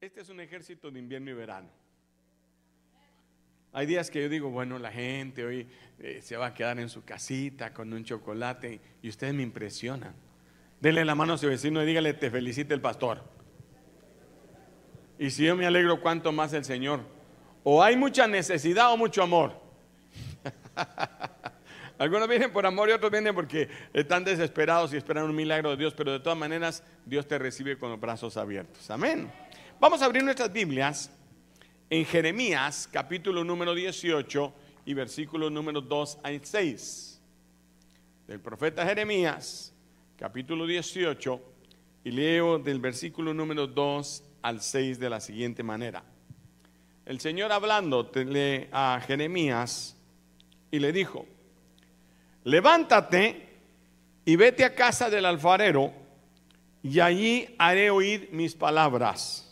Este es un ejército de invierno y verano. Hay días que yo digo, bueno, la gente hoy eh, se va a quedar en su casita con un chocolate y ustedes me impresionan. Dele la mano a su vecino y dígale, te felicite el pastor. Y si yo me alegro, ¿cuánto más el Señor? O hay mucha necesidad o mucho amor. Algunos vienen por amor y otros vienen porque están desesperados y esperan un milagro de Dios, pero de todas maneras Dios te recibe con los brazos abiertos. Amén. Vamos a abrir nuestras Biblias en Jeremías capítulo número 18 y versículos número 2 a 6. Del profeta Jeremías capítulo 18 y leo del versículo número 2 al 6 de la siguiente manera. El Señor hablando a Jeremías y le dijo, levántate y vete a casa del alfarero y allí haré oír mis palabras.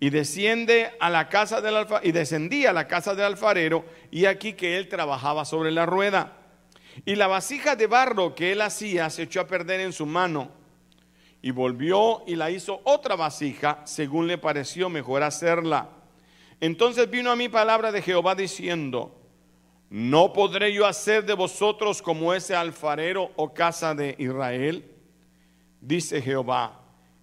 Y desciende a la casa del alfa, y descendí a la casa del alfarero y aquí que él trabajaba sobre la rueda. Y la vasija de barro que él hacía se echó a perder en su mano. Y volvió y la hizo otra vasija, según le pareció mejor hacerla. Entonces vino a mí palabra de Jehová diciendo, ¿no podré yo hacer de vosotros como ese alfarero o casa de Israel? Dice Jehová,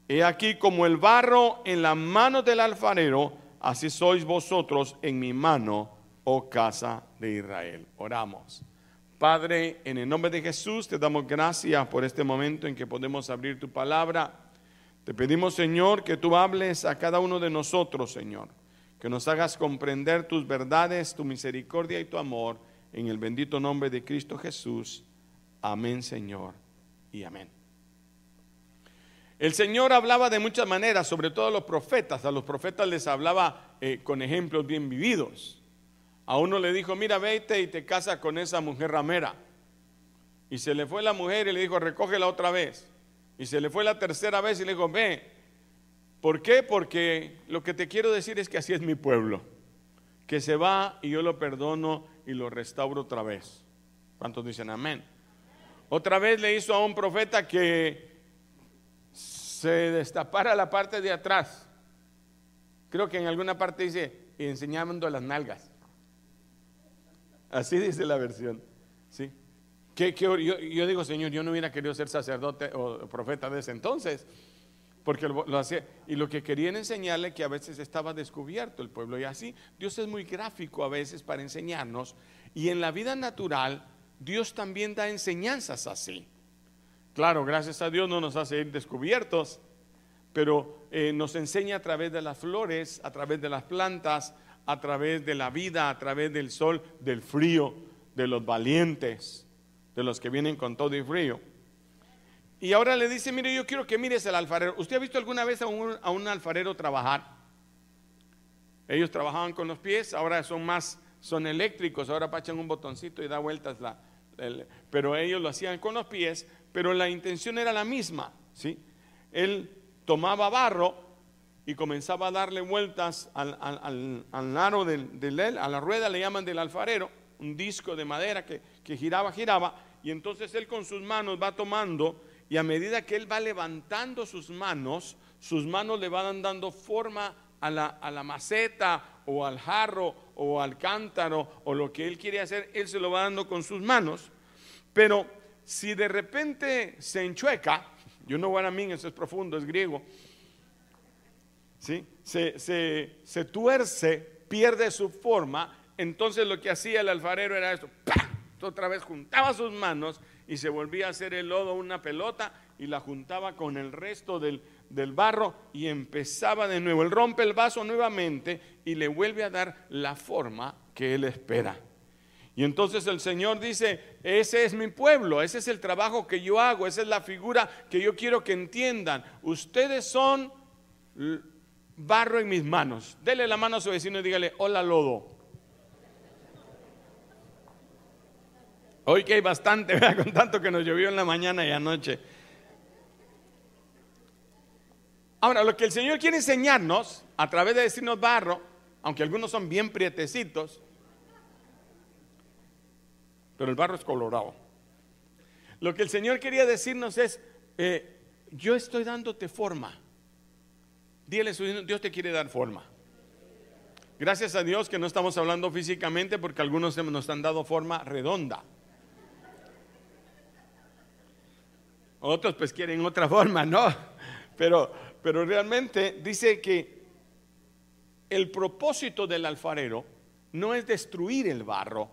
he aquí como el barro en la mano del alfarero, así sois vosotros en mi mano, oh casa de Israel. Oramos. Padre, en el nombre de Jesús te damos gracias por este momento en que podemos abrir tu palabra. Te pedimos, Señor, que tú hables a cada uno de nosotros, Señor que nos hagas comprender tus verdades, tu misericordia y tu amor, en el bendito nombre de Cristo Jesús. Amén, Señor, y amén. El Señor hablaba de muchas maneras, sobre todo a los profetas. A los profetas les hablaba eh, con ejemplos bien vividos. A uno le dijo, mira, vete y te casa con esa mujer ramera. Y se le fue la mujer y le dijo, recógela otra vez. Y se le fue la tercera vez y le dijo, ve, ¿Por qué? Porque lo que te quiero decir es que así es mi pueblo, que se va y yo lo perdono y lo restauro otra vez. ¿Cuántos dicen amén? Otra vez le hizo a un profeta que se destapara la parte de atrás. Creo que en alguna parte dice, enseñando las nalgas. Así dice la versión. ¿sí? Que, yo, digo, Señor, yo no hubiera querido ser sacerdote o profeta de ese entonces porque lo, hacía. Y lo que querían enseñarle que a veces estaba descubierto el pueblo. Y así, Dios es muy gráfico a veces para enseñarnos. Y en la vida natural, Dios también da enseñanzas así. Claro, gracias a Dios no nos hace ir descubiertos, pero eh, nos enseña a través de las flores, a través de las plantas, a través de la vida, a través del sol, del frío, de los valientes, de los que vienen con todo y frío. Y ahora le dice, mire, yo quiero que mires al alfarero. ¿Usted ha visto alguna vez a un, alfarero trabajar? Ellos trabajaban con los pies, ahora son más, son eléctricos, ahora pachan un botoncito y da vueltas la... pero ellos lo hacían con los pies, pero la intención era la misma, ¿sí? Él tomaba barro y comenzaba a darle vueltas al, al, aro del, del, a la rueda le llaman del alfarero, un disco de madera que, que giraba, giraba, y entonces él con sus manos va tomando y a medida que él va levantando sus manos, sus manos le van dando forma a la, maceta o al jarro o al cántaro o lo que él quiere hacer, él se lo va dando con sus manos. Pero si de repente se enchueca, yo no voy a mí, eso es profundo, es griego, ¿sí? se, se, tuerce, pierde su forma, entonces lo que hacía el alfarero era esto, otra vez juntaba sus manos y se volvía a hacer el lodo una pelota y la juntaba con el resto del, barro y empezaba de nuevo. Él rompe el vaso nuevamente y le vuelve a dar la forma que él espera. Y entonces el Señor dice, ese es mi pueblo, ese es el trabajo que yo hago, esa es la figura que yo quiero que entiendan. Ustedes son barro en mis manos. Dele la mano a su vecino y dígale, hola lodo. Hoy que hay bastante, con tanto que nos llovió en la mañana y anoche. Ahora, lo que el Señor quiere enseñarnos a través de decirnos barro, aunque algunos son bien prietecitos, pero el barro es colorado. Lo que el Señor quería decirnos es, eh, yo estoy dándote forma, vecino, Dios te quiere dar forma. Gracias a Dios que no estamos hablando físicamente porque algunos nos han dado forma redonda. Otros pues quieren otra forma, ¿no? Pero, pero realmente dice que el propósito del alfarero no es destruir el barro,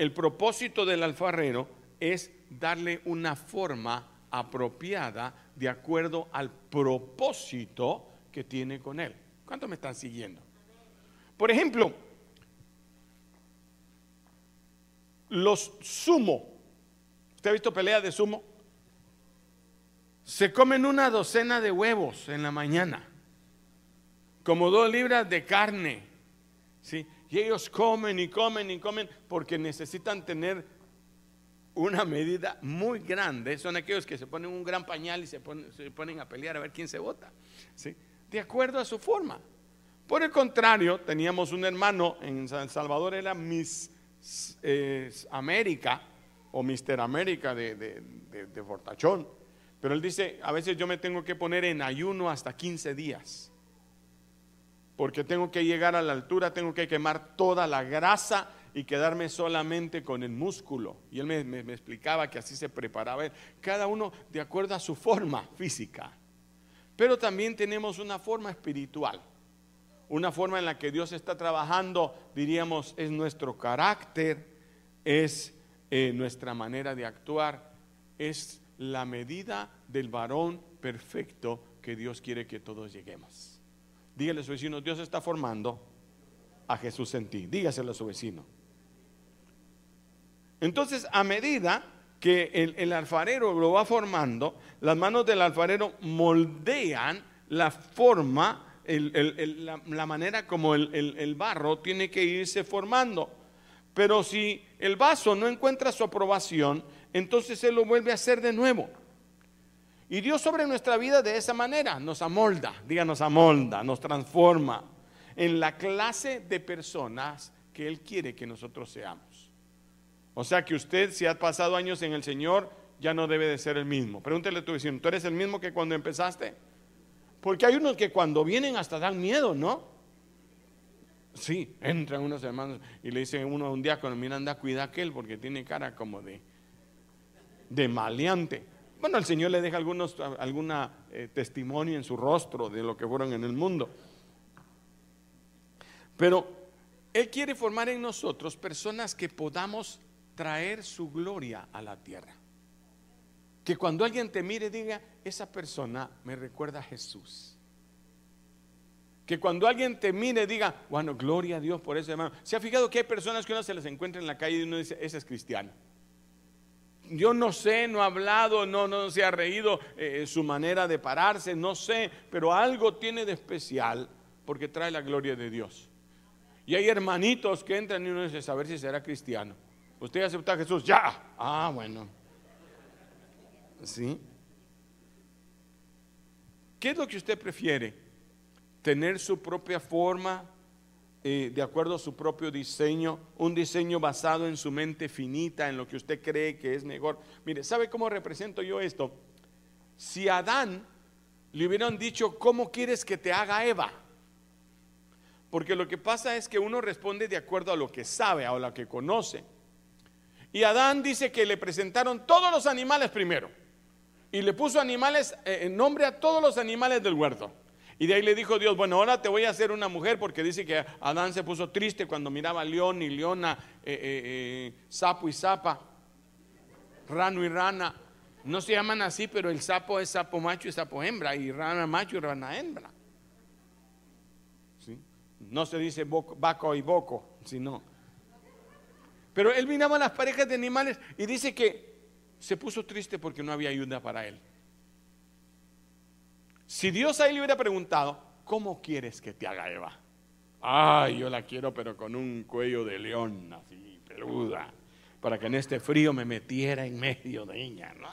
el propósito del alfarero es darle una forma apropiada de acuerdo al propósito que tiene con él. ¿Cuántos me están siguiendo? Por ejemplo, los sumo. ¿Usted ha visto peleas de sumo? Se comen una docena de huevos en la mañana, como dos libras de carne. ¿sí? Y ellos comen y comen y comen porque necesitan tener una medida muy grande. Son aquellos que se ponen un gran pañal y se ponen, a pelear a ver quién se vota. ¿sí? De acuerdo a su forma. Por el contrario, teníamos un hermano en San Salvador, era Miss eh, América o Mister América de, Fortachón pero él dice, a veces yo me tengo que poner en ayuno hasta 15 días. Porque tengo que llegar a la altura, tengo que quemar toda la grasa y quedarme solamente con el músculo. Y él me, explicaba que así se preparaba Cada uno de acuerdo a su forma física. Pero también tenemos una forma espiritual. Una forma en la que Dios está trabajando, diríamos, es nuestro carácter, es eh, nuestra manera de actuar, es la medida del varón perfecto que Dios quiere que todos lleguemos. Dígale a su vecino, Dios está formando a Jesús en ti. Dígaselo a su vecino. Entonces, a medida que el, alfarero lo va formando, las manos del alfarero moldean la forma, la, la, manera como el barro tiene que irse formando. Pero si el vaso no encuentra su aprobación, entonces Él lo vuelve a hacer de nuevo. Y Dios sobre nuestra vida de esa manera nos amolda, díganos amolda, nos transforma en la clase de personas que Él quiere que nosotros seamos. O sea que usted, si ha pasado años en el Señor, ya no debe de ser el mismo. Pregúntele a tu vecino, ¿tú eres el mismo que cuando empezaste? Porque hay unos que cuando vienen hasta dan miedo, ¿no? Sí, entran unos hermanos y le dicen uno a un diácono, mira, anda, cuida aquel porque tiene cara como de, de maleante. Bueno, el Señor le deja algunos, alguna eh, testimonio en su rostro de lo que fueron en el mundo. Pero Él quiere formar en nosotros personas que podamos traer su gloria a la tierra. Que cuando alguien te mire diga, esa persona me recuerda a Jesús. Que cuando alguien te mire diga, bueno, gloria a Dios por ese hermano. ¿Se ha fijado que hay personas que uno se les encuentra en la calle y uno dice, ese es cristiano? Yo no sé, no ha hablado, no, no se ha reído eh, su manera de pararse, no sé, pero algo tiene de especial porque trae la gloria de Dios. Y hay hermanitos que entran y uno dice, saber si será cristiano. ¿Usted acepta a Jesús? Ya. Ah, bueno. ¿Sí? ¿Qué es lo que usted prefiere? ¿Tener su propia forma? Eh, de acuerdo a su propio diseño, un diseño basado en su mente finita, en lo que usted cree que es mejor. Mire, ¿sabe cómo represento yo esto? Si Adán le hubieran dicho, ¿cómo quieres que te haga Eva? Porque lo que pasa es que uno responde de acuerdo a lo que sabe, a lo que conoce. Y Adán dice que le presentaron todos los animales primero. Y le puso animales, eh, en nombre a todos los animales del huerto. Y de ahí le dijo Dios, bueno, ahora te voy a hacer una mujer porque dice que Adán se puso triste cuando miraba león y leona, eh, eh, eh, sapo y sapa, rano y rana. No se llaman así, pero el sapo es sapo macho y sapo hembra, y rana macho y rana hembra. No se dice vaco y boco, sino. Pero él miraba las parejas de animales y dice que se puso triste porque no había ayuda para él. Si Dios ahí le hubiera preguntado, ¿cómo quieres que te haga Eva? Ay, yo la quiero, pero con un cuello de león, así, peluda, para que en este frío me metiera en medio de ella, ¿no?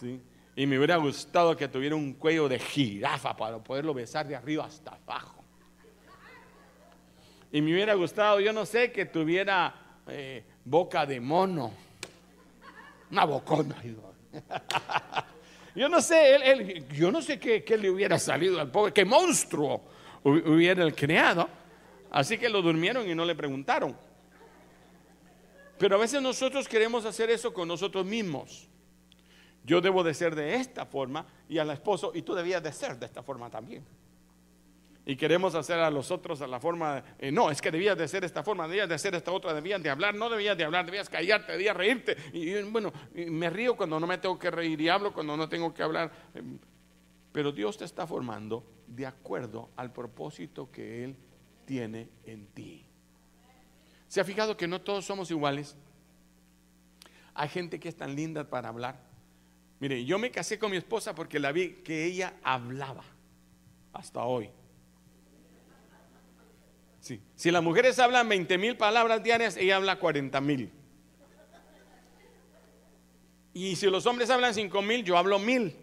Sí. Y me hubiera gustado que tuviera un cuello de jirafa para poderlo besar de arriba hasta abajo. Y me hubiera gustado, yo no sé, que tuviera eh, boca de mono. Una bocona. Yo no sé, él, yo no sé qué, qué, le hubiera salido al pobre, qué monstruo hubiera creado. Así que lo durmieron y no le preguntaron. Pero a veces nosotros queremos hacer eso con nosotros mismos. Yo debo de ser de esta forma y al esposo, y tú debías de ser de esta forma también. Y queremos hacer a los otros a la forma, eh, no, es que debías de ser esta forma, debías de ser esta otra, debías de hablar, no debías de hablar, debías callarte, debías reírte. Y, bueno, me río cuando no me tengo que reír y hablo cuando no tengo que hablar. Pero Dios te está formando de acuerdo al propósito que Él tiene en ti. ¿Se ha fijado que no todos somos iguales? Hay gente que es tan linda para hablar. Mire, yo me casé con mi esposa porque la vi que ella hablaba hasta hoy. Sí. Si las mujeres hablan 20 mil palabras diarias, ella habla 40 mil. Y si los hombres hablan 5 mil, yo hablo mil.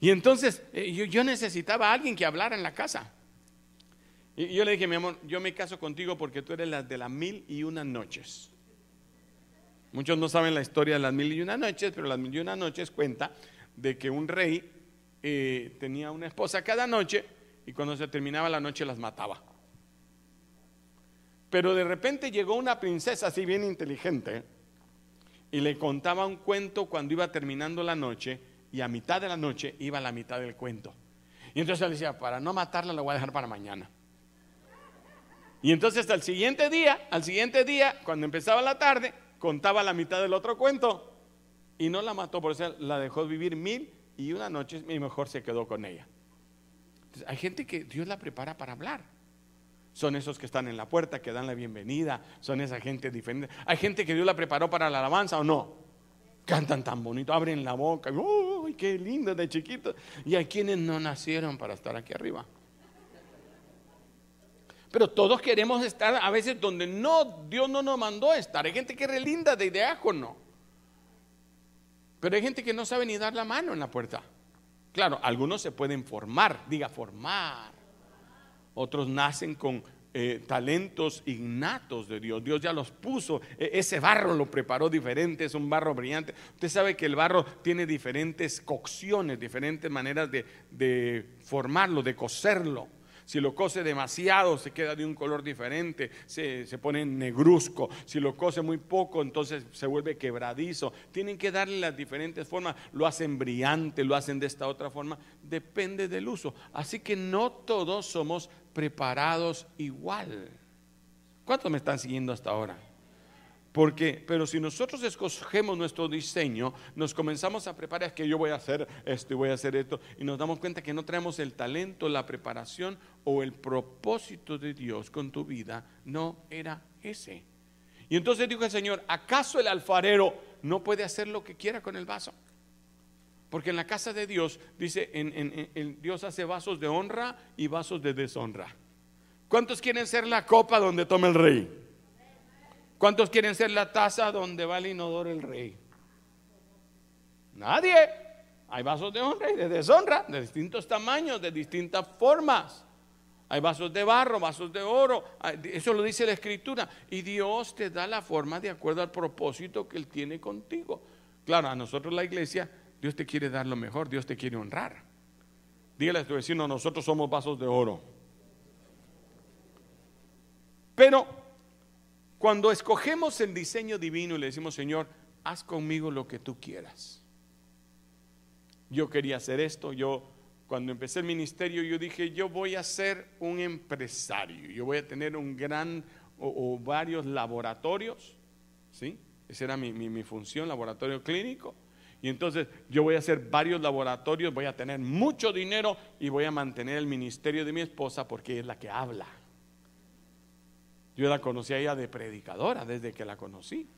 Y entonces eh, yo, necesitaba a alguien que hablara en la casa. Y yo le dije, mi amor, yo me caso contigo porque tú eres la de las mil y una noches. Muchos no saben la historia de las mil y una noches, pero las mil y una noches cuenta de que un rey eh, tenía una esposa cada noche y cuando se terminaba la noche las mataba. Pero de repente llegó una princesa así bien inteligente y le contaba un cuento cuando iba terminando la noche y a mitad de la noche iba a la mitad del cuento. Y entonces le decía, para no matarla la voy a dejar para mañana. Y entonces hasta el siguiente día, al siguiente día, cuando empezaba la tarde, contaba la mitad del otro cuento y no la mató, por eso la dejó vivir mil y una noche y mejor se quedó con ella. Hay gente que Dios la prepara para hablar. Son esos que están en la puerta, que dan la bienvenida, son esa gente diferente. Hay gente que Dios la preparó para la alabanza o no. Cantan tan bonito, abren la boca, ¡Uy, qué lindo de chiquito! Y hay quienes no nacieron para estar aquí arriba. Pero todos queremos estar a veces donde no, Dios no nos mandó estar. Hay gente que es linda de no Pero hay gente que no sabe ni dar la mano en la puerta. Claro, algunos se pueden formar, diga formar. Otros nacen con eh, talentos innatos de Dios. Dios ya los puso. E, ese barro lo preparó diferente, es un barro brillante. Usted sabe que el barro tiene diferentes cocciones, diferentes maneras de, de formarlo, de coserlo. Si lo cose demasiado, se queda de un color diferente, se, pone negruzco. Si lo cose muy poco, entonces se vuelve quebradizo. Tienen que darle las diferentes formas. Lo hacen brillante, lo hacen de esta otra forma. Depende del uso. Así que no todos somos preparados igual. ¿Cuántos me están siguiendo hasta ahora? Porque, pero si nosotros escogemos nuestro diseño, nos comenzamos a preparar, es que yo voy a hacer esto y voy a hacer esto, y nos damos cuenta que no traemos el talento, la preparación o el propósito de Dios con tu vida, no era ese. Y entonces dijo el Señor, ¿acaso el alfarero no puede hacer lo que quiera con el vaso? Porque en la casa de Dios, dice, en, Dios hace vasos de honra y vasos de deshonra. ¿Cuántos quieren ser la copa donde toma el rey? ¿Cuántos quieren ser la taza donde va el inodoro el rey? Nadie. Hay vasos de honra y de deshonra, de distintos tamaños, de distintas formas. Hay vasos de barro, vasos de oro. Eso lo dice la escritura. Y Dios te da la forma de acuerdo al propósito que Él tiene contigo. Claro, a nosotros la iglesia, Dios te quiere dar lo mejor, Dios te quiere honrar. Dígale a tu vecino, nosotros somos vasos de oro. Pero cuando escogemos el diseño divino y le decimos, Señor, haz conmigo lo que tú quieras. Yo quería hacer esto, yo cuando empecé el ministerio yo dije, yo voy a ser un empresario, yo voy a tener un gran o, varios laboratorios, ¿sí? Esa era mi, mi función, laboratorio clínico. Y entonces yo voy a hacer varios laboratorios, voy a tener mucho dinero y voy a mantener el ministerio de mi esposa porque es la que habla. Yo la conocí a ella de predicadora desde que la conocí.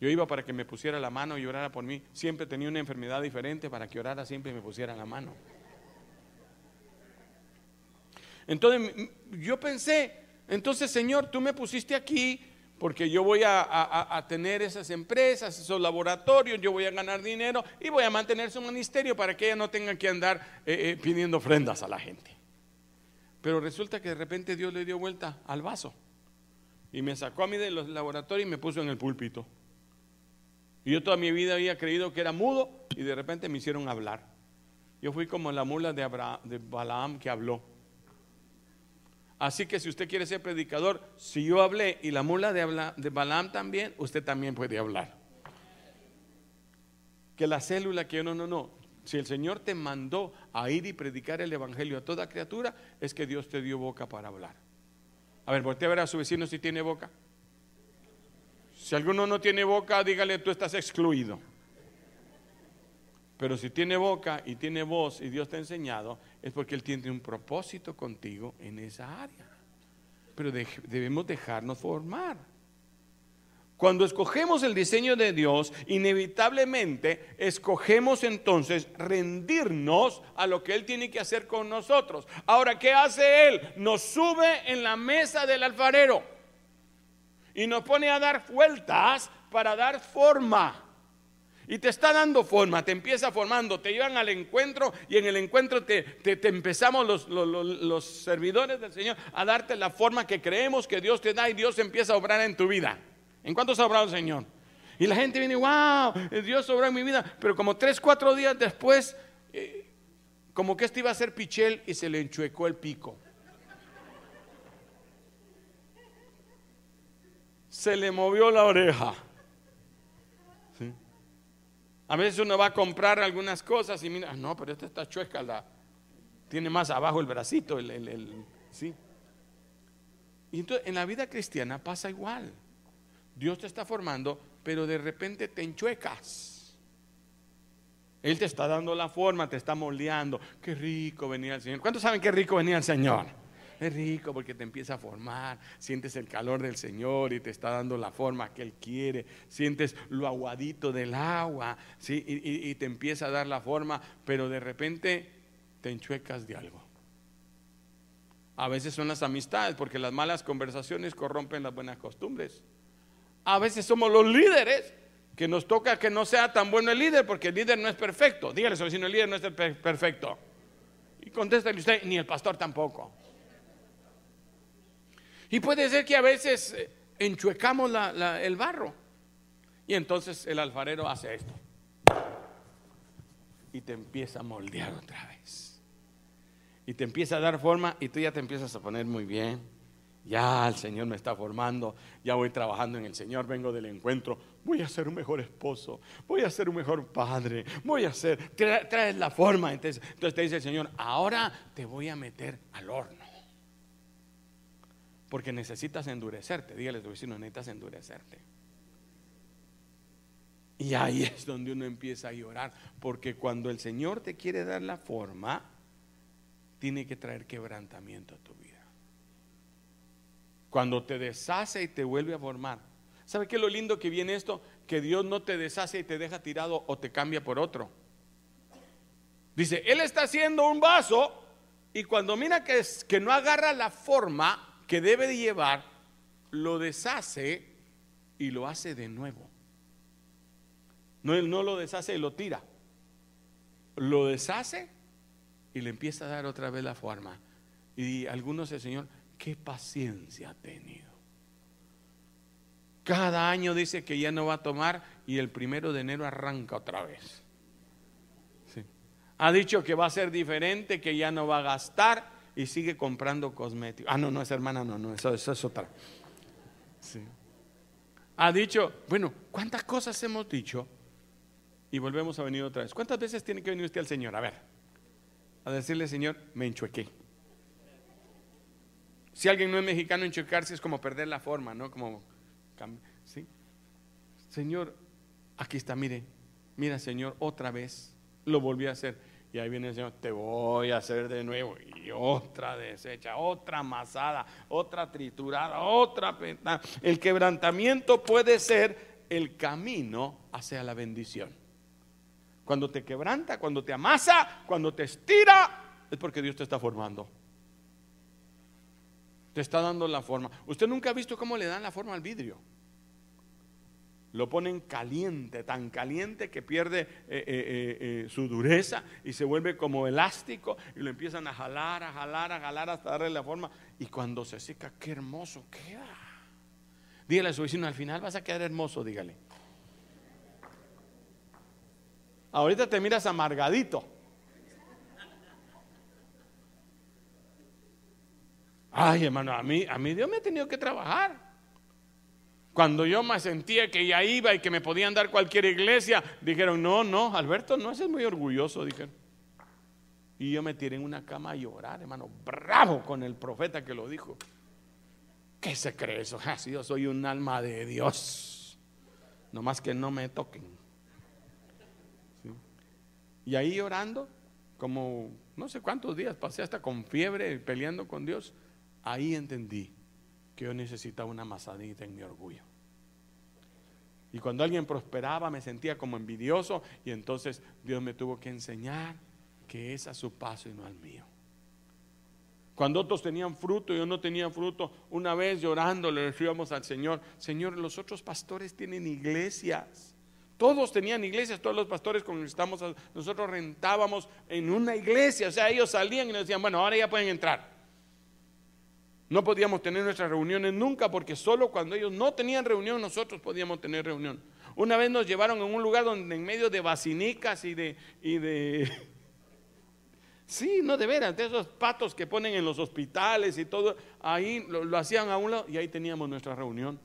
Yo iba para que me pusiera la mano y orara por mí. Siempre tenía una enfermedad diferente para que orara siempre y me pusiera la mano. Entonces yo pensé, entonces Señor, tú me pusiste aquí porque yo voy a, tener esas empresas, esos laboratorios, yo voy a ganar dinero y voy a mantener su ministerio para que ella no tenga que andar eh, eh, pidiendo ofrendas a la gente. Pero resulta que de repente Dios le dio vuelta al vaso. Y me sacó a mí de los laboratorios y me puso en el púlpito. Y yo toda mi vida había creído que era mudo y de repente me hicieron hablar. Yo fui como la mula de, de Balaam que habló. Así que si usted quiere ser predicador, si yo hablé y la mula de, Balaam también, usted también puede hablar. Que la célula que no, no, no. Si el Señor te mandó a ir y predicar el Evangelio a toda criatura, es que Dios te dio boca para hablar. A ver, voltea a ver a su vecino si tiene boca. Si alguno no tiene boca, dígale, tú estás excluido. Pero si tiene boca y tiene voz y Dios te ha enseñado, es porque Él tiene un propósito contigo en esa área. Pero debemos dejarnos formar. Cuando escogemos el diseño de Dios, inevitablemente escogemos entonces rendirnos a lo que Él tiene que hacer con nosotros. Ahora, ¿qué hace Él? Nos sube en la mesa del alfarero y nos pone a dar vueltas para dar forma. Y te está dando forma, te empieza formando, te llevan al encuentro y en el encuentro te, te, empezamos los, los servidores del Señor a darte la forma que creemos que Dios te da y Dios empieza a obrar en tu vida. ¿En cuánto obrado el Señor? Y la gente viene, wow, Dios obró en mi vida. Pero como tres, cuatro días después, eh, como que este iba a ser pichel y se le enchuecó el pico. Se le movió la oreja. A veces uno va a comprar algunas cosas y mira, ah, no, pero esta está chueca, tiene más abajo el bracito, el, ¿sí? Y entonces en la vida cristiana pasa igual. Dios te está formando, pero de repente te enchuecas. Él te está dando la forma, te está moldeando. Qué rico venía el Señor. ¿Cuántos saben qué rico venía el Señor? Es rico porque te empieza a formar, sientes el calor del Señor y te está dando la forma que Él quiere, sientes lo aguadito del agua, ¿sí? y, y te empieza a dar la forma, pero de repente te enchuecas de algo. A veces son las amistades, porque las malas conversaciones corrompen las buenas costumbres. A veces somos los líderes que nos toca que no sea tan bueno el líder porque el líder no es perfecto. Dígale vecino, el líder no es perfecto. Y contéstale usted, ni el pastor tampoco. Y puede ser que a veces eh, enchuecamos el barro. Y entonces el alfarero hace esto. Y te empieza a moldear otra vez. Y te empieza a dar forma y tú ya te empiezas a poner muy bien ya el Señor me está formando, ya voy trabajando en el Señor, vengo del encuentro, voy a ser un mejor esposo, voy a ser un mejor padre, voy a ser, traes la forma. Entonces, entonces te dice el Señor, ahora te voy a meter al horno. Porque necesitas endurecerte, dígale a tu vecino, necesitas endurecerte. Y ahí es donde uno empieza a llorar, porque cuando el Señor te quiere dar la forma, tiene que traer quebrantamiento a tu vida. Cuando te deshace y te vuelve a formar. ¿Sabe qué es lo lindo que viene esto? Que Dios no te deshace y te deja tirado o te cambia por otro. Dice, Él está haciendo un vaso y cuando mira que, no agarra la forma que debe de llevar, lo deshace y lo hace de nuevo. No, Él no lo deshace y lo tira. Lo deshace y le empieza a dar otra vez la forma. Y algunos el Señor, qué paciencia ha tenido. Cada año dice que ya no va a tomar y el primero de enero arranca otra vez. Ha dicho que va a ser diferente, que ya no va a gastar y sigue comprando cosméticos. Ah, no, no, es hermana, no, no, eso, es otra. Ha dicho, bueno, ¿cuántas cosas hemos dicho? Y volvemos a venir otra vez. ¿Cuántas veces tiene que venir usted al Señor? A ver, a decirle, Señor, me enchuequé. Si alguien no es mexicano, enchucarse es como perder la forma, ¿no? Como, ¿sí? Señor, aquí está, mire, mira, Señor, otra vez lo volví a hacer. Y ahí viene el Señor, te voy a hacer de nuevo. Y otra deshecha, otra amasada, otra triturada, otra El quebrantamiento puede ser el camino hacia la bendición. Cuando te quebranta, cuando te amasa, cuando te estira, es porque Dios te está formando. Está dando la forma. Usted nunca ha visto cómo le dan la forma al vidrio. Lo ponen caliente, tan caliente que pierde eh, eh, eh, su dureza y se vuelve como elástico y lo empiezan a jalar, a jalar, a jalar hasta darle la forma. Y cuando se seca, qué hermoso queda. Dígale a su vecino, al final vas a quedar hermoso, dígale. Ahorita te miras amargadito. Ay, hermano, a mí, a mí Dios me ha tenido que trabajar. Cuando yo me sentía que ya iba y que me podían dar cualquier iglesia, dijeron, no, no, Alberto, no, ese es muy orgulloso, dijeron. Y yo me tiré en una cama a llorar, hermano, bravo con el profeta que lo dijo. ¿Qué se cree eso? Si yo soy un alma de Dios. Nomás que no me toquen. Y ahí llorando, como no sé cuántos días, pasé hasta con fiebre, peleando con Dios. Ahí entendí que yo necesitaba una masadita en mi orgullo. Y cuando alguien prosperaba me sentía como envidioso y entonces Dios me tuvo que enseñar que es a su paso y no al mío. Cuando otros tenían fruto y yo no tenía fruto, una vez llorando le decíamos al Señor, Señor, los otros pastores tienen iglesias. Todos tenían iglesias, todos los pastores con estamos, nosotros rentábamos en una iglesia, o sea, ellos salían y nos decían, bueno, ahora ya pueden entrar. No podíamos tener nuestras reuniones nunca porque solo cuando ellos no tenían reunión nosotros podíamos tener reunión. Una vez nos llevaron en un lugar donde en medio de basinicas y de, y de Sí, no de veras, de esos patos que ponen en los hospitales y todo, ahí lo, hacían a un lado y ahí teníamos nuestra reunión.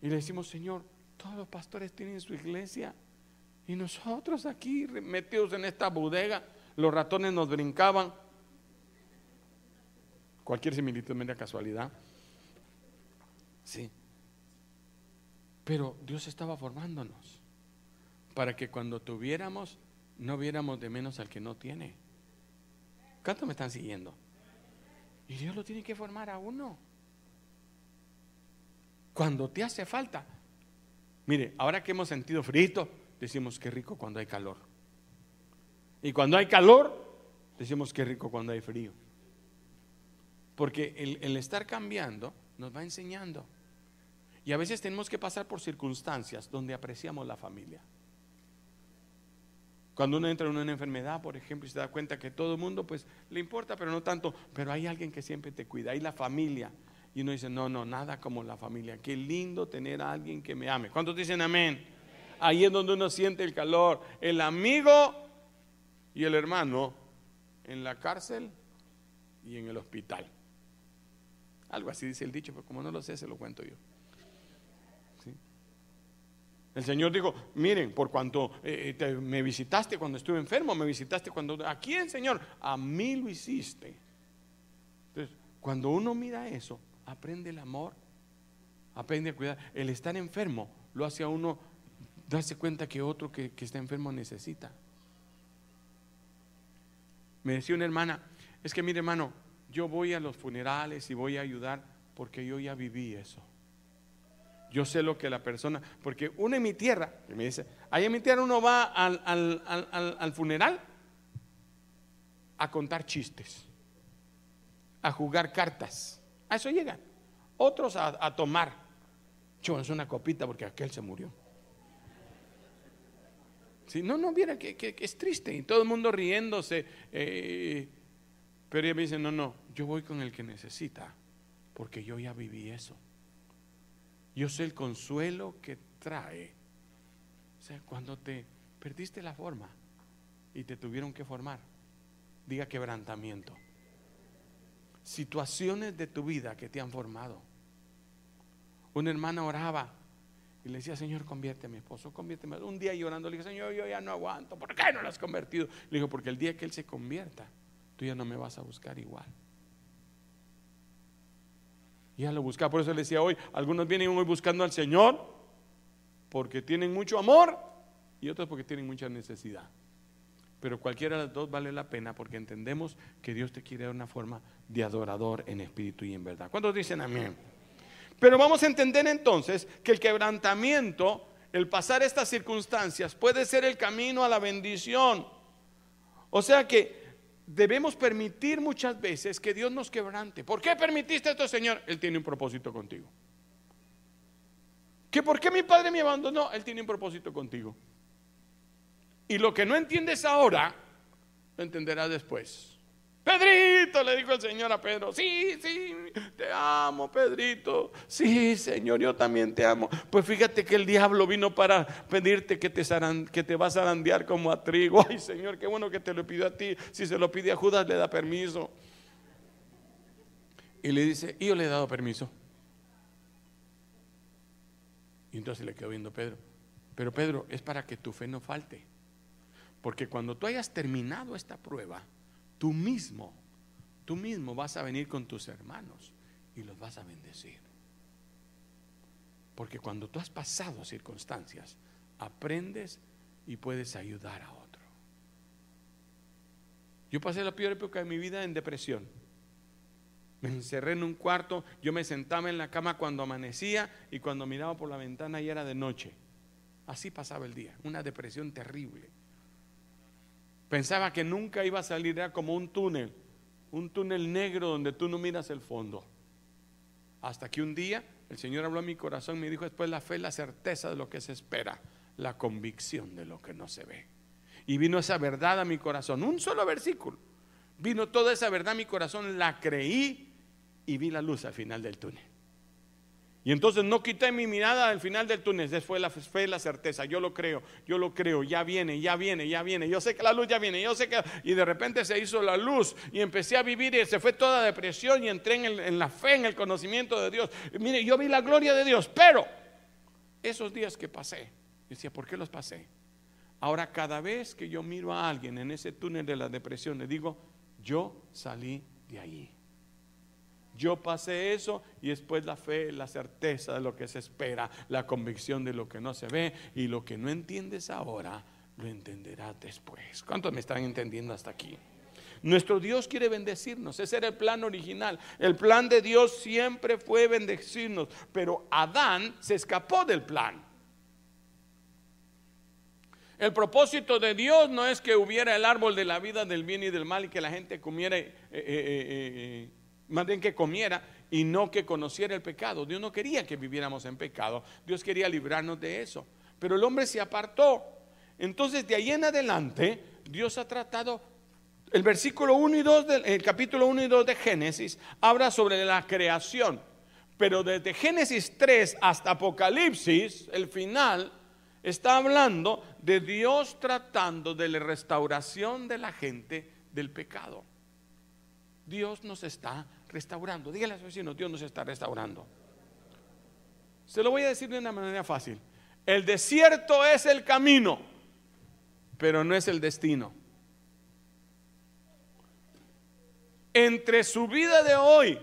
Y le decimos, Señor, todos los pastores tienen su iglesia y nosotros aquí metidos en esta bodega, los ratones nos brincaban. Cualquier similitud media casualidad. Sí. Pero Dios estaba formándonos para que cuando tuviéramos no viéramos de menos al que no tiene. ¿Cuántos me están siguiendo? Y Dios lo tiene que formar a uno. Cuando te hace falta. Mire, ahora que hemos sentido frito, decimos que rico cuando hay calor. Y cuando hay calor, decimos que rico cuando hay frío. Porque el, estar cambiando nos va enseñando. Y a veces tenemos que pasar por circunstancias donde apreciamos la familia. Cuando uno entra en una enfermedad, por ejemplo, y se da cuenta que todo el mundo pues le importa, pero no tanto, pero hay alguien que siempre te cuida, hay la familia. Y uno dice, no, no, nada como la familia. Qué lindo tener a alguien que me ame. ¿Cuántos dicen amén? Ahí es donde uno siente el calor. El amigo y el hermano en la cárcel y en el hospital. Algo así dice el dicho, pero como no lo sé, se lo cuento yo. El Señor dijo, miren, por cuanto eh, eh, me visitaste cuando estuve enfermo, me visitaste cuando... ¿A quién, Señor? A mí lo hiciste. Entonces, cuando uno mira eso, aprende el amor, aprende a cuidar. El estar enfermo lo hace a uno darse cuenta que otro que, que está enfermo necesita. Me decía una hermana, es que mire hermano, yo voy a los funerales y voy a ayudar porque yo ya viví eso. Yo sé lo que la persona, porque uno en mi tierra, me dice, ahí en mi tierra uno va al, funeral a contar chistes, a jugar cartas. A eso llegan. Otros a, tomar. es una copita porque aquel se murió. Si no, no, viera que, es triste y todo el mundo riéndose. Eh, pero ella me dice, no, no, yo voy con el que necesita, porque yo ya viví eso. Yo sé el consuelo que trae. O sea, cuando te perdiste la forma y te tuvieron que formar, diga quebrantamiento. Situaciones de tu vida que te han formado. Una hermana oraba y le decía, Señor, convierte a mi esposo, conviérteme. Un día llorando le dije, Señor, yo ya no aguanto. ¿Por qué no lo has convertido? Le dijo, porque el día que Él se convierta, ya no me vas a buscar igual. Ya lo buscaba. Por eso le decía hoy, algunos vienen hoy buscando al Señor porque tienen mucho amor y otros porque tienen mucha necesidad. Pero cualquiera de las dos vale la pena porque entendemos que Dios te quiere dar una forma de adorador en espíritu y en verdad. ¿Cuántos dicen amén? Pero vamos a entender entonces que el quebrantamiento, el pasar estas circunstancias, puede ser el camino a la bendición. O sea que debemos permitir muchas veces que Dios nos quebrante. ¿Por qué permitiste esto, Señor? Él tiene un propósito contigo. ¿Que por qué mi padre me abandonó? Él tiene un propósito contigo. Y lo que no entiendes ahora, lo entenderás después. Pedrito, le dijo el Señor a Pedro, sí, sí, te amo, Pedrito. Sí, Señor, yo también te amo. Pues fíjate que el diablo vino para pedirte que te, que te vas a zarandear como a trigo. Ay, Señor, qué bueno que te lo pidió a ti. Si se lo pide a Judas, le da permiso. Y le dice, y yo le he dado permiso. Y entonces le quedó viendo Pedro. Pero Pedro, es para que tu fe no falte. Porque cuando tú hayas terminado esta prueba, tú mismo, tú mismo vas a venir con tus hermanos y los vas a bendecir. Porque cuando tú has pasado circunstancias, aprendes y puedes ayudar a otro. Yo pasé la peor época de mi vida en depresión. Me encerré en un cuarto, yo me sentaba en la cama cuando amanecía y cuando miraba por la ventana ya era de noche. Así pasaba el día, una depresión terrible. Pensaba que nunca iba a salir, era como un túnel, un túnel negro donde tú no miras el fondo. Hasta que un día el Señor habló a mi corazón me dijo, después la fe la certeza de lo que se espera, la convicción de lo que no se ve. Y vino esa verdad a mi corazón, un solo versículo. Vino toda esa verdad a mi corazón, la creí y vi la luz al final del túnel. Y entonces no quité mi mirada al final del túnel, después la fe, la certeza, yo lo creo, yo lo creo, ya viene, ya viene, ya viene, yo sé que la luz ya viene, yo sé que... Y de repente se hizo la luz y empecé a vivir y se fue toda depresión y entré en, la fe, en el conocimiento de Dios. mire, yo vi la gloria de Dios, pero esos días que pasé, decía, ¿por qué los pasé? Ahora cada vez que yo miro a alguien en ese túnel de la depresión, le digo, yo salí de ahí. Yo pasé eso y después la fe, la certeza de lo que se espera, la convicción de lo que no se ve y lo que no entiendes ahora, lo entenderás después. ¿Cuántos me están entendiendo hasta aquí? Nuestro Dios quiere bendecirnos, ese era el plan original. El plan de Dios siempre fue bendecirnos, pero Adán se escapó del plan. El propósito de Dios no es que hubiera el árbol de la vida del bien y del mal y que la gente comiera eh, eh, eh, más bien que comiera y no que conociera el pecado. Dios no quería que viviéramos en pecado, Dios quería librarnos de eso. Pero el hombre se apartó. Entonces de ahí en adelante Dios ha tratado el versículo 1 y 2 del capítulo 1 y 2 de Génesis habla sobre la creación. Pero desde Génesis 3 hasta Apocalipsis, el final está hablando de Dios tratando de la restauración de la gente del pecado. Dios nos está restaurando. Dígale a su vecino, Dios nos está restaurando. Se lo voy a decir de una manera fácil. El desierto es el camino, pero no es el destino. Entre su vida de hoy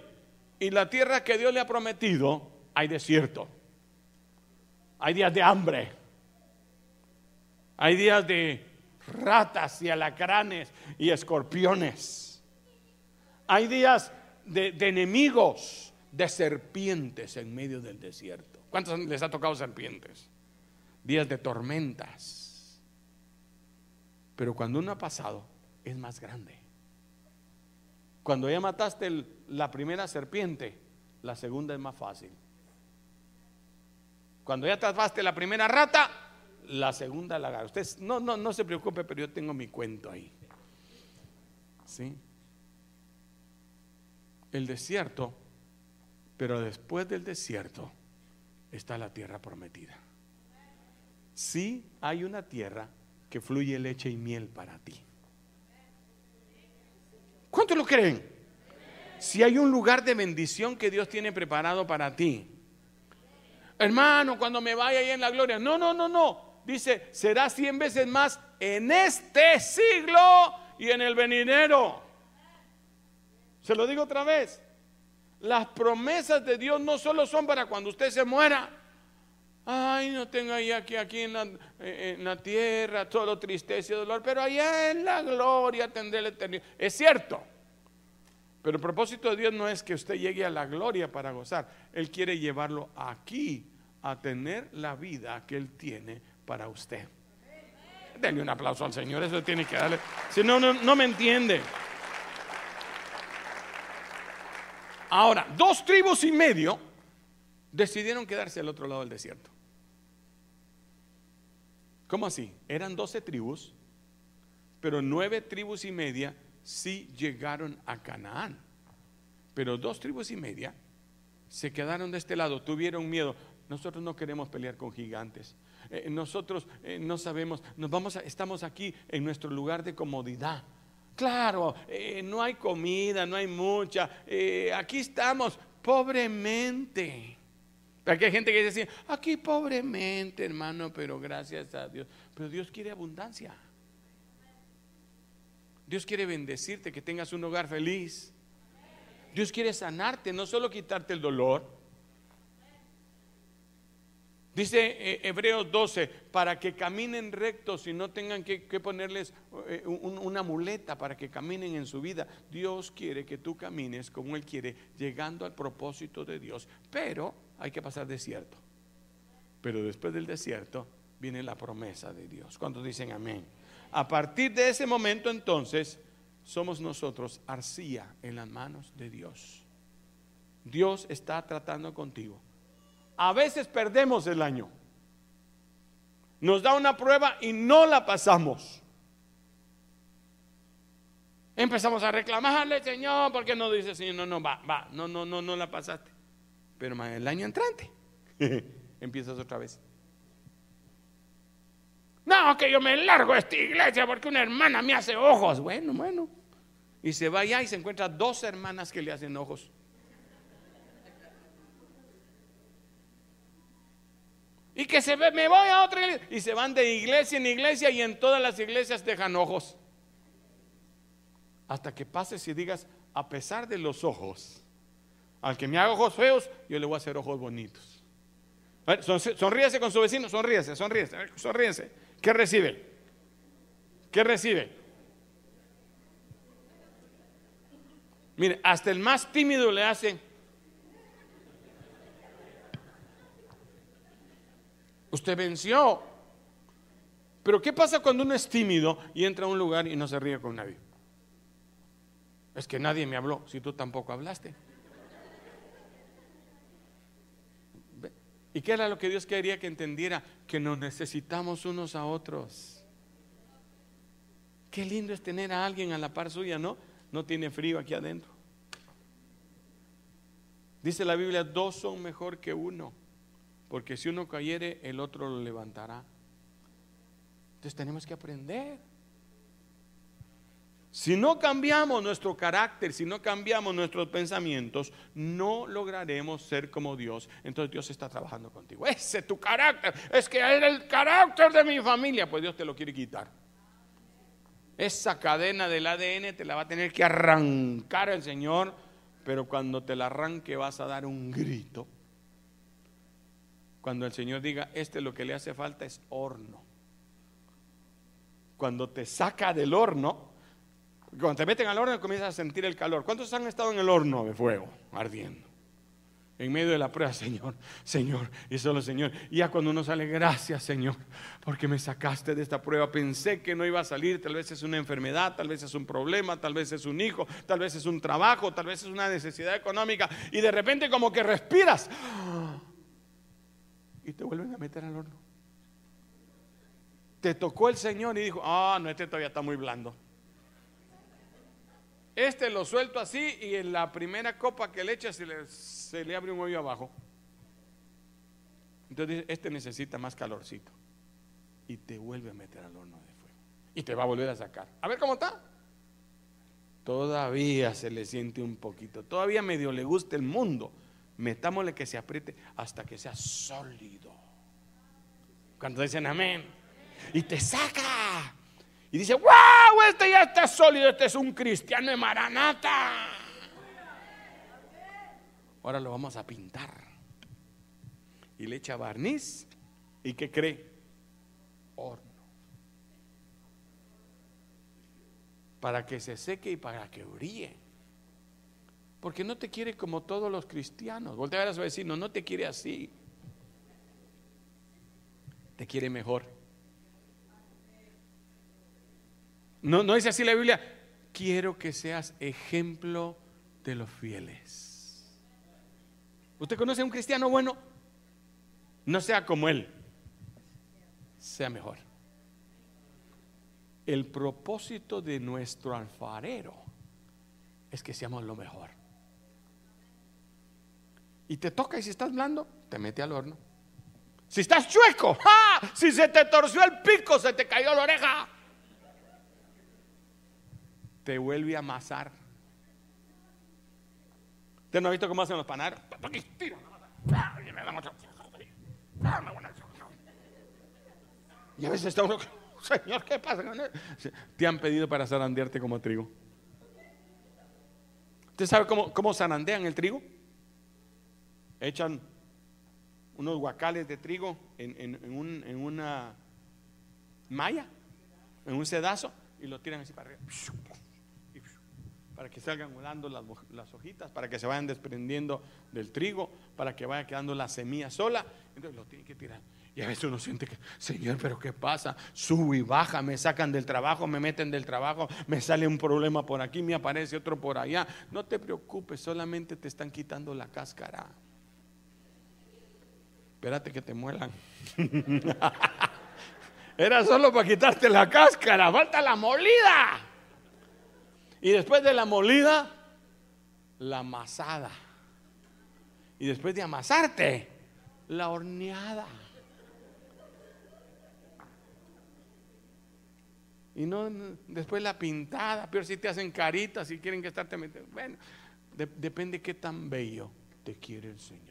y la tierra que Dios le ha prometido, hay desierto. Hay días de hambre. Hay días de ratas y alacranes y escorpiones. Hay días de, enemigos, de serpientes en medio del desierto. ¿Cuántos les ha tocado serpientes? Días de tormentas. Pero cuando uno ha pasado, es más grande. Cuando ya mataste la primera serpiente, la segunda es más fácil. Cuando ya atrapaste la primera rata, la segunda la Usted no, no, no se preocupe, pero yo tengo mi cuento ahí. ¿Sí? El desierto, pero después del desierto está la tierra prometida. Sí hay una tierra que fluye leche y miel para ti. ¿Cuántos lo creen? Si hay un lugar de bendición que Dios tiene preparado para ti. Hermano, cuando me vaya ahí en la gloria. No, no, no, no. Dice, será cien veces más en este siglo y en el venidero. Se lo digo otra vez. Las promesas de Dios no solo son para cuando usted se muera. Ay, no tengo ahí aquí, aquí en la, eh, en la tierra todo tristeza y dolor, pero allá en la gloria tendré la eternidad. Es cierto. Pero el propósito de Dios no es que usted llegue a la gloria para gozar. Él quiere llevarlo aquí a tener la vida que Él tiene para usted. Denle un aplauso al Señor, eso tiene que darle. Si no, no, no me entiende. Ahora, dos tribus y medio decidieron quedarse al otro lado del desierto. ¿Cómo así? Eran doce tribus, pero nueve tribus y media sí llegaron a Canaán. Pero dos tribus y media se quedaron de este lado, tuvieron miedo. Nosotros no queremos pelear con gigantes. Eh, nosotros eh, no sabemos, nos vamos estamos aquí en nuestro lugar de comodidad. Claro, eh, no hay comida, no hay mucha. aquí estamos pobremente. Aquí hay gente que dice, aquí pobremente, hermano, pero gracias a Dios. Pero Dios quiere abundancia. Dios quiere bendecirte, que tengas un hogar feliz. Dios quiere sanarte, no solo quitarte el dolor. Dice eh, Hebreos 12, para que caminen rectos y no tengan que, ponerles eh, una muleta para que caminen en su vida. Dios quiere que tú camines como Él quiere, llegando al propósito de Dios. Pero hay que pasar desierto. Pero después del desierto viene la promesa de Dios. ¿Cuántos dicen amén? A partir de ese momento entonces somos nosotros arcilla en las manos de Dios. Dios está tratando contigo. A veces perdemos el año. Nos da una prueba y no la pasamos. Empezamos a reclamarle, Señor, porque no dice, Señor, no, no, va, va, no, no, no, no la pasaste. Pero el año entrante empiezas otra vez. No, que yo me largo esta iglesia porque una hermana me hace ojos. Bueno, bueno. Y se va allá y se encuentra dos hermanas que le hacen ojos. Y que se ve, me voy a otra iglesia. Y se van de iglesia en iglesia y en todas las iglesias dejan ojos. Hasta que pases y digas, a pesar de los ojos, al que me haga ojos feos, yo le voy a hacer ojos bonitos. Sonríese con su vecino, sonríese, sonríese, sonríese. ¿Qué recibe? ¿Qué recibe? Mire, hasta el más tímido le hacen Usted venció. Pero ¿qué pasa cuando uno es tímido y entra a un lugar y no se ríe con nadie? Es que nadie me habló, si tú tampoco hablaste. ¿Y qué era lo que Dios quería que entendiera? Que nos necesitamos unos a otros. Qué lindo es tener a alguien a la par suya, ¿no? No tiene frío aquí adentro. Dice la Biblia, dos son mejor que uno porque si uno cayere, el otro lo levantará. Entonces tenemos que aprender. Si no cambiamos nuestro carácter, si no cambiamos nuestros pensamientos, no lograremos ser como Dios. Entonces Dios está trabajando contigo. Ese es tu carácter. Es que era el carácter de mi familia. Pues Dios te lo quiere quitar. Esa cadena del ADN te la va a tener que arrancar el Señor. Pero cuando te la arranque vas a dar un grito cuando el Señor diga, este lo que le hace falta es horno. Cuando te saca del horno, cuando te meten al horno comienzas a sentir el calor. ¿Cuántos han estado en el horno de fuego ardiendo? En medio de la prueba, Señor, Señor, y solo Señor. Y ya cuando uno sale, gracias Señor, porque me sacaste de esta prueba. Pensé que no iba a salir, tal vez es una enfermedad, tal vez es un problema, tal vez es un hijo, tal vez es un trabajo, tal vez es una necesidad económica. Y de repente como que respiras y te vuelven a meter al horno. Te tocó el Señor y dijo, ah, no, este todavía está muy blando. Este lo suelto así y en la primera copa que le echa se le, abre un hoyo abajo. Entonces este necesita más calorcito. Y te vuelve a meter al horno de fuego. Y te va a volver a sacar. A ver cómo está. Todavía se le siente un poquito. Todavía medio le gusta el mundo metámosle que se apriete hasta que sea sólido. Cuando dicen amén. Y te saca. Y dice, wow, este ya está sólido, este es un cristiano de Maranata. Ahora lo vamos a pintar. Y le echa barniz. ¿Y qué cree? Horno. Para que se seque y para que brille. Porque no te quiere como todos los cristianos. Voltea a ver a su vecino, no te quiere así. Te quiere mejor. No, no dice así la Biblia. Quiero que seas ejemplo de los fieles. ¿Usted conoce a un cristiano bueno? No sea como él. Sea mejor. El propósito de nuestro alfarero es que seamos lo mejor. Y te toca y si estás blando, te mete al horno. Si estás chueco, si se te torció el pico, se te cayó la oreja, te vuelve a amasar. ¿Usted no ha visto cómo hacen los panaderos? Y a veces está uno, Señor, ¿qué pasa? Te han pedido para zarandearte como trigo. ¿Usted sabe cómo, cómo zarandean el trigo? Echan unos guacales de trigo en, una malla, en un sedazo, y lo tiran así para arriba. Para que salgan volando las, las, hojitas, para que se vayan desprendiendo del trigo, para que vaya quedando la semilla sola. Entonces lo tienen que tirar. Y a veces uno siente que, Señor, pero ¿qué pasa? Subo y baja, me sacan del trabajo, me meten del trabajo, me sale un problema por aquí, me aparece otro por allá. No te preocupes, solamente te están quitando la cáscara. Espérate que te muelan. Era solo para quitarte la cáscara, falta la molida. Y después de la molida, la amasada. Y después de amasarte, la horneada. Y no, después la pintada, pero si te hacen caritas, si quieren que estarte metiendo. Bueno, depende qué tan bello te quiere el Señor.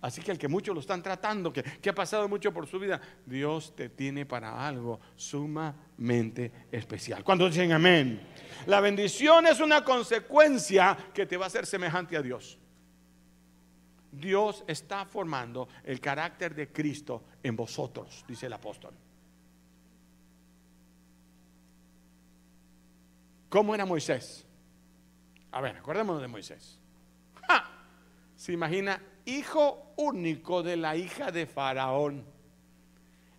Así que el que muchos lo están tratando, que, que, ha pasado mucho por su vida, Dios te tiene para algo sumamente especial. Cuando dicen amén, la bendición es una consecuencia que te va a hacer semejante a Dios. Dios está formando el carácter de Cristo en vosotros, dice el apóstol. ¿Cómo era Moisés? A ver, acordémonos de Moisés. Se imagina hijo único de la hija de Faraón.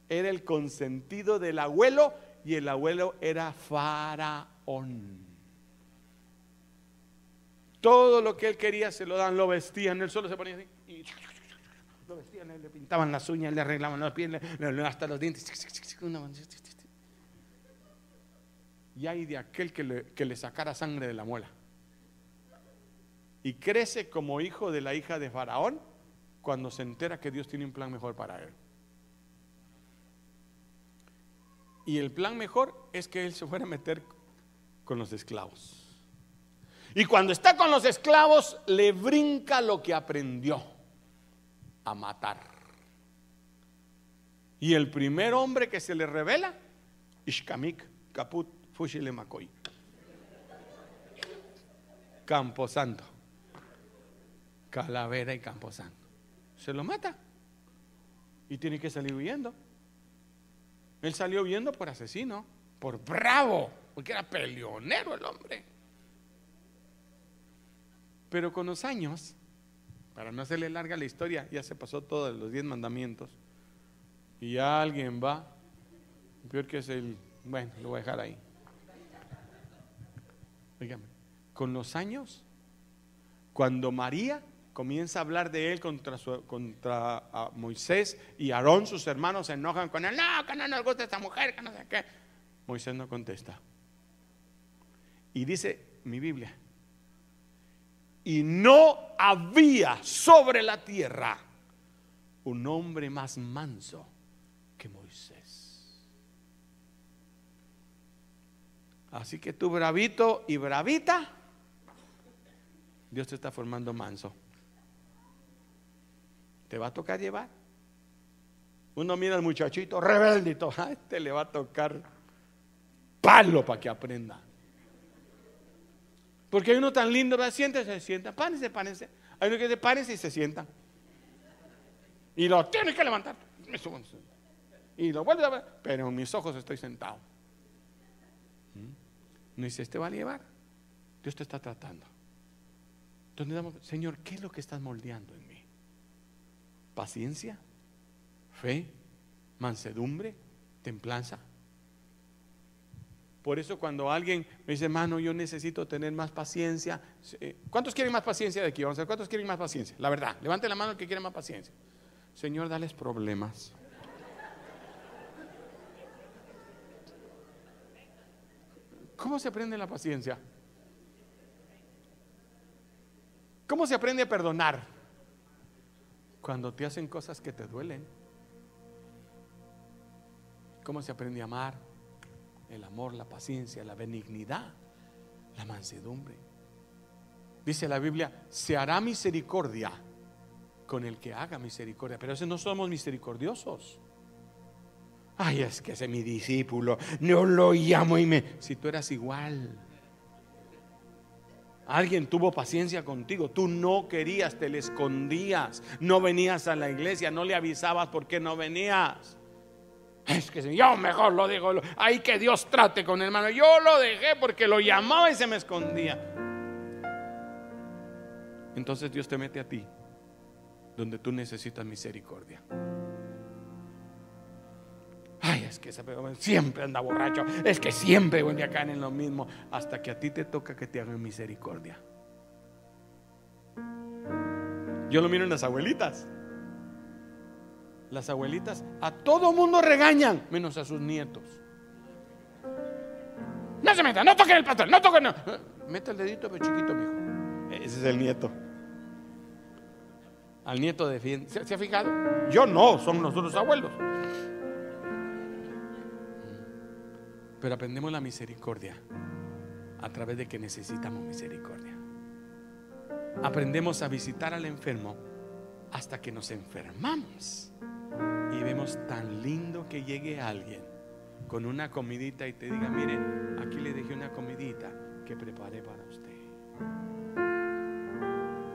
Era el consentido del abuelo y el abuelo era Faraón. Todo lo que él quería se lo dan, lo vestían, él solo se ponía así y lo vestían, le pintaban las uñas, le arreglaban los pies, hasta los dientes. Y hay de aquel que le, que le sacara sangre de la muela y crece como hijo de la hija de Faraón cuando se entera que Dios tiene un plan mejor para él. Y el plan mejor es que él se fuera a meter con los esclavos. Y cuando está con los esclavos, le brinca lo que aprendió a matar. Y el primer hombre que se le revela, Ishkamik Kaput Fushile Makoy. Camposanto. Calavera y Camposanto. Se lo mata. Y tiene que salir huyendo. Él salió huyendo por asesino, por bravo, porque era peleonero el hombre. Pero con los años, para no hacerle larga la historia, ya se pasó todos los diez mandamientos. Y alguien va, peor que es el, bueno, lo voy a dejar ahí. Dígame, con los años, cuando María comienza a hablar de él contra, contra Moisés y Aarón, sus hermanos, se enojan con él. No, que no nos gusta esta mujer, que no sé qué. Moisés no contesta. Y dice mi Biblia, y no había sobre la tierra un hombre más manso que Moisés. Así que tú bravito y bravita, Dios te está formando manso te va a tocar llevar. Uno mira al muchachito todo, a este le va a tocar palo para que aprenda. Porque hay uno tan lindo, va, siéntese, se sienta, párese, párese. Hay uno que se párese y se sienta. Y lo tiene que levantar. Y lo vuelve a ver, pero en mis ojos estoy sentado. ¿Mm? No dice, este va a llevar. Dios te está tratando. Entonces, Señor, ¿qué es lo que estás moldeando en mí? Paciencia, fe, mansedumbre, templanza. Por eso cuando alguien me dice, hermano, yo necesito tener más paciencia. Eh, ¿Cuántos quieren más paciencia de aquí? Vamos a ver, ¿cuántos quieren más paciencia? La verdad, levante la mano el que quiere más paciencia. Señor, dales problemas. ¿Cómo se aprende la paciencia? ¿Cómo se aprende a perdonar? Cuando te hacen cosas que te duelen. ¿Cómo se aprende a amar? El amor, la paciencia, la benignidad, la mansedumbre. Dice la Biblia, se hará misericordia con el que haga misericordia. Pero ese no somos misericordiosos. Ay, es que ese es mi discípulo. No lo llamo y me... Si tú eras igual. Alguien tuvo paciencia contigo. Tú no querías, te le escondías. No venías a la iglesia, no le avisabas por qué no venías. Es que yo mejor lo digo. Ay, que Dios trate con el hermano. Yo lo dejé porque lo llamaba y se me escondía. Entonces Dios te mete a ti donde tú necesitas misericordia. Es que siempre anda borracho. Es que siempre vuelve a caer en lo mismo. Hasta que a ti te toca que te hagan misericordia. Yo lo miro en las abuelitas. Las abuelitas a todo mundo regañan, menos a sus nietos. No se metan, no toquen el pastor, no toquen. No. Mete el dedito, pero chiquito, mijo. Ese es el nieto. Al nieto defiende. ¿Se, ¿Se ha fijado? Yo no, son nosotros abuelos. Pero aprendemos la misericordia a través de que necesitamos misericordia. Aprendemos a visitar al enfermo hasta que nos enfermamos. Y vemos tan lindo que llegue alguien con una comidita y te diga, mire, aquí le dejé una comidita que preparé para usted.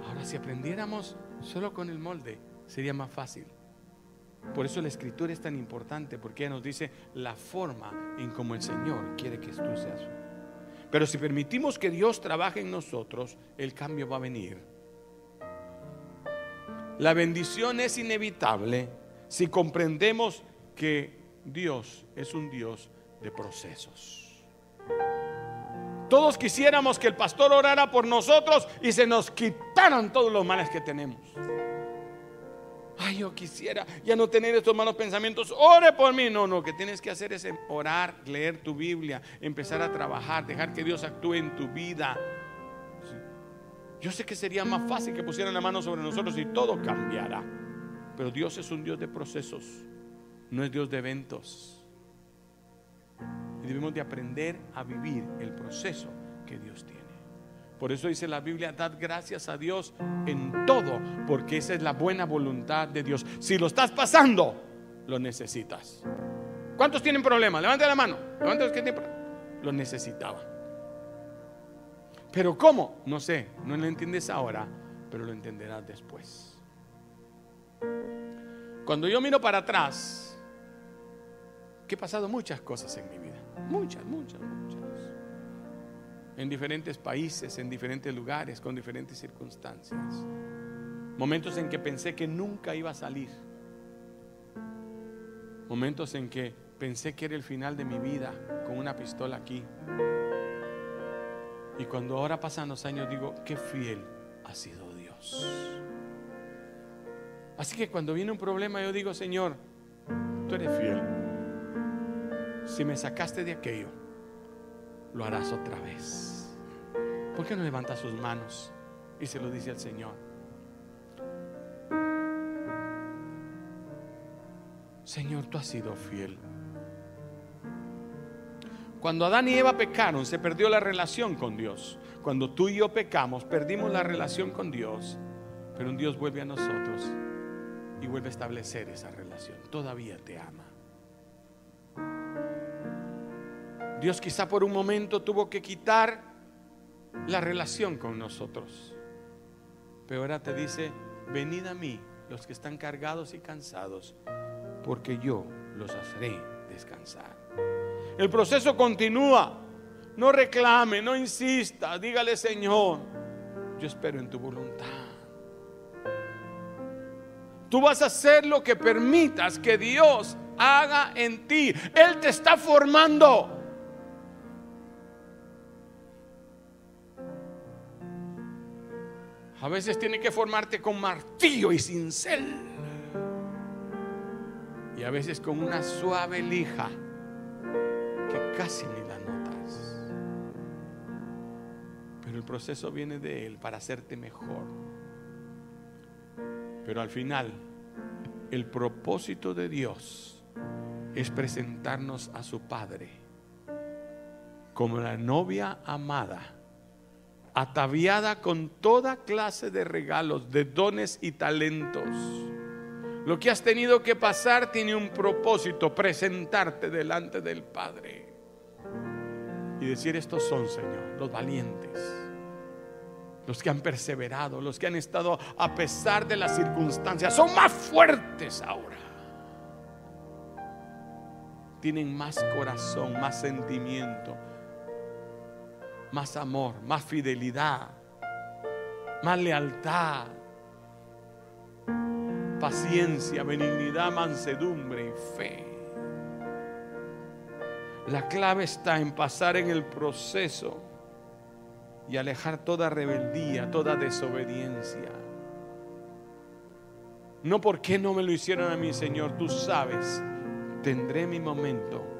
Ahora, si aprendiéramos solo con el molde, sería más fácil. Por eso la escritura es tan importante, porque ella nos dice la forma en como el Señor quiere que tú seas. Pero si permitimos que Dios trabaje en nosotros, el cambio va a venir. La bendición es inevitable si comprendemos que Dios es un Dios de procesos. Todos quisiéramos que el pastor orara por nosotros y se nos quitaran todos los males que tenemos. Ay, yo quisiera ya no tener estos malos pensamientos. Ore por mí. No, no, que tienes que hacer es orar, leer tu Biblia, empezar a trabajar, dejar que Dios actúe en tu vida. Yo sé que sería más fácil que pusieran la mano sobre nosotros y todo cambiara. Pero Dios es un Dios de procesos, no es Dios de eventos. Y debemos de aprender a vivir el proceso que Dios tiene. Por eso dice la Biblia, dad gracias a Dios en todo, porque esa es la buena voluntad de Dios. Si lo estás pasando, lo necesitas. ¿Cuántos tienen problemas? Levante la mano. Levante los que tienen Lo necesitaba. Pero ¿cómo? No sé, no lo entiendes ahora, pero lo entenderás después. Cuando yo miro para atrás, que he pasado muchas cosas en mi vida. Muchas, muchas, muchas en diferentes países, en diferentes lugares, con diferentes circunstancias. Momentos en que pensé que nunca iba a salir. Momentos en que pensé que era el final de mi vida con una pistola aquí. Y cuando ahora pasan los años digo, qué fiel ha sido Dios. Así que cuando viene un problema yo digo, Señor, tú eres fiel. Si me sacaste de aquello, lo harás otra vez. ¿Por qué no levanta sus manos y se lo dice al Señor? Señor, tú has sido fiel. Cuando Adán y Eva pecaron, se perdió la relación con Dios. Cuando tú y yo pecamos, perdimos la relación con Dios. Pero un Dios vuelve a nosotros y vuelve a establecer esa relación. Todavía te ama. Dios quizá por un momento tuvo que quitar la relación con nosotros. Pero ahora te dice, venid a mí los que están cargados y cansados, porque yo los haré descansar. El proceso continúa. No reclame, no insista, dígale Señor, yo espero en tu voluntad. Tú vas a hacer lo que permitas que Dios haga en ti. Él te está formando. A veces tiene que formarte con martillo y cincel. Y a veces con una suave lija que casi ni la notas. Pero el proceso viene de Él para hacerte mejor. Pero al final, el propósito de Dios es presentarnos a su Padre como la novia amada, ataviada con toda clase de regalos, de dones y talentos. Lo que has tenido que pasar tiene un propósito, presentarte delante del Padre y decir, estos son, Señor, los valientes los que han perseverado, los que han estado a pesar de las circunstancias, son más fuertes ahora. Tienen más corazón, más sentimiento, más amor, más fidelidad, más lealtad, paciencia, benignidad, mansedumbre y fe. La clave está en pasar en el proceso y alejar toda rebeldía, toda desobediencia. No porque no me lo hicieron a mí, Señor, tú sabes, tendré mi momento.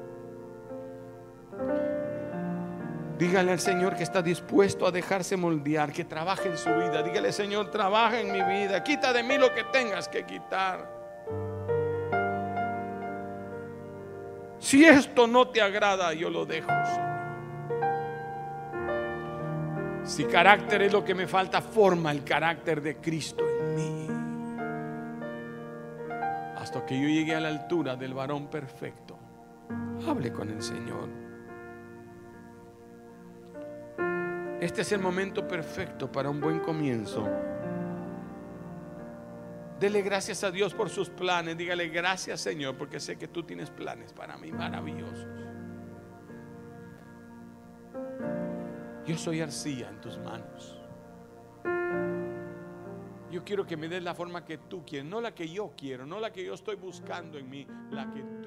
Dígale al Señor que está dispuesto a dejarse moldear, que trabaje en su vida. Dígale, Señor, trabaja en mi vida. Quita de mí lo que tengas que quitar. Si esto no te agrada, yo lo dejo, Señor. Si carácter es lo que me falta, forma el carácter de Cristo en mí. Hasta que yo llegue a la altura del varón perfecto. Hable con el Señor. Este es el momento perfecto para un buen comienzo. Dele gracias a Dios por sus planes. Dígale gracias Señor porque sé que tú tienes planes para mí maravillosos. Yo soy arcilla en tus manos. Yo quiero que me des la forma que tú quieres, no la que yo quiero, no la que yo estoy buscando en mí, la que tú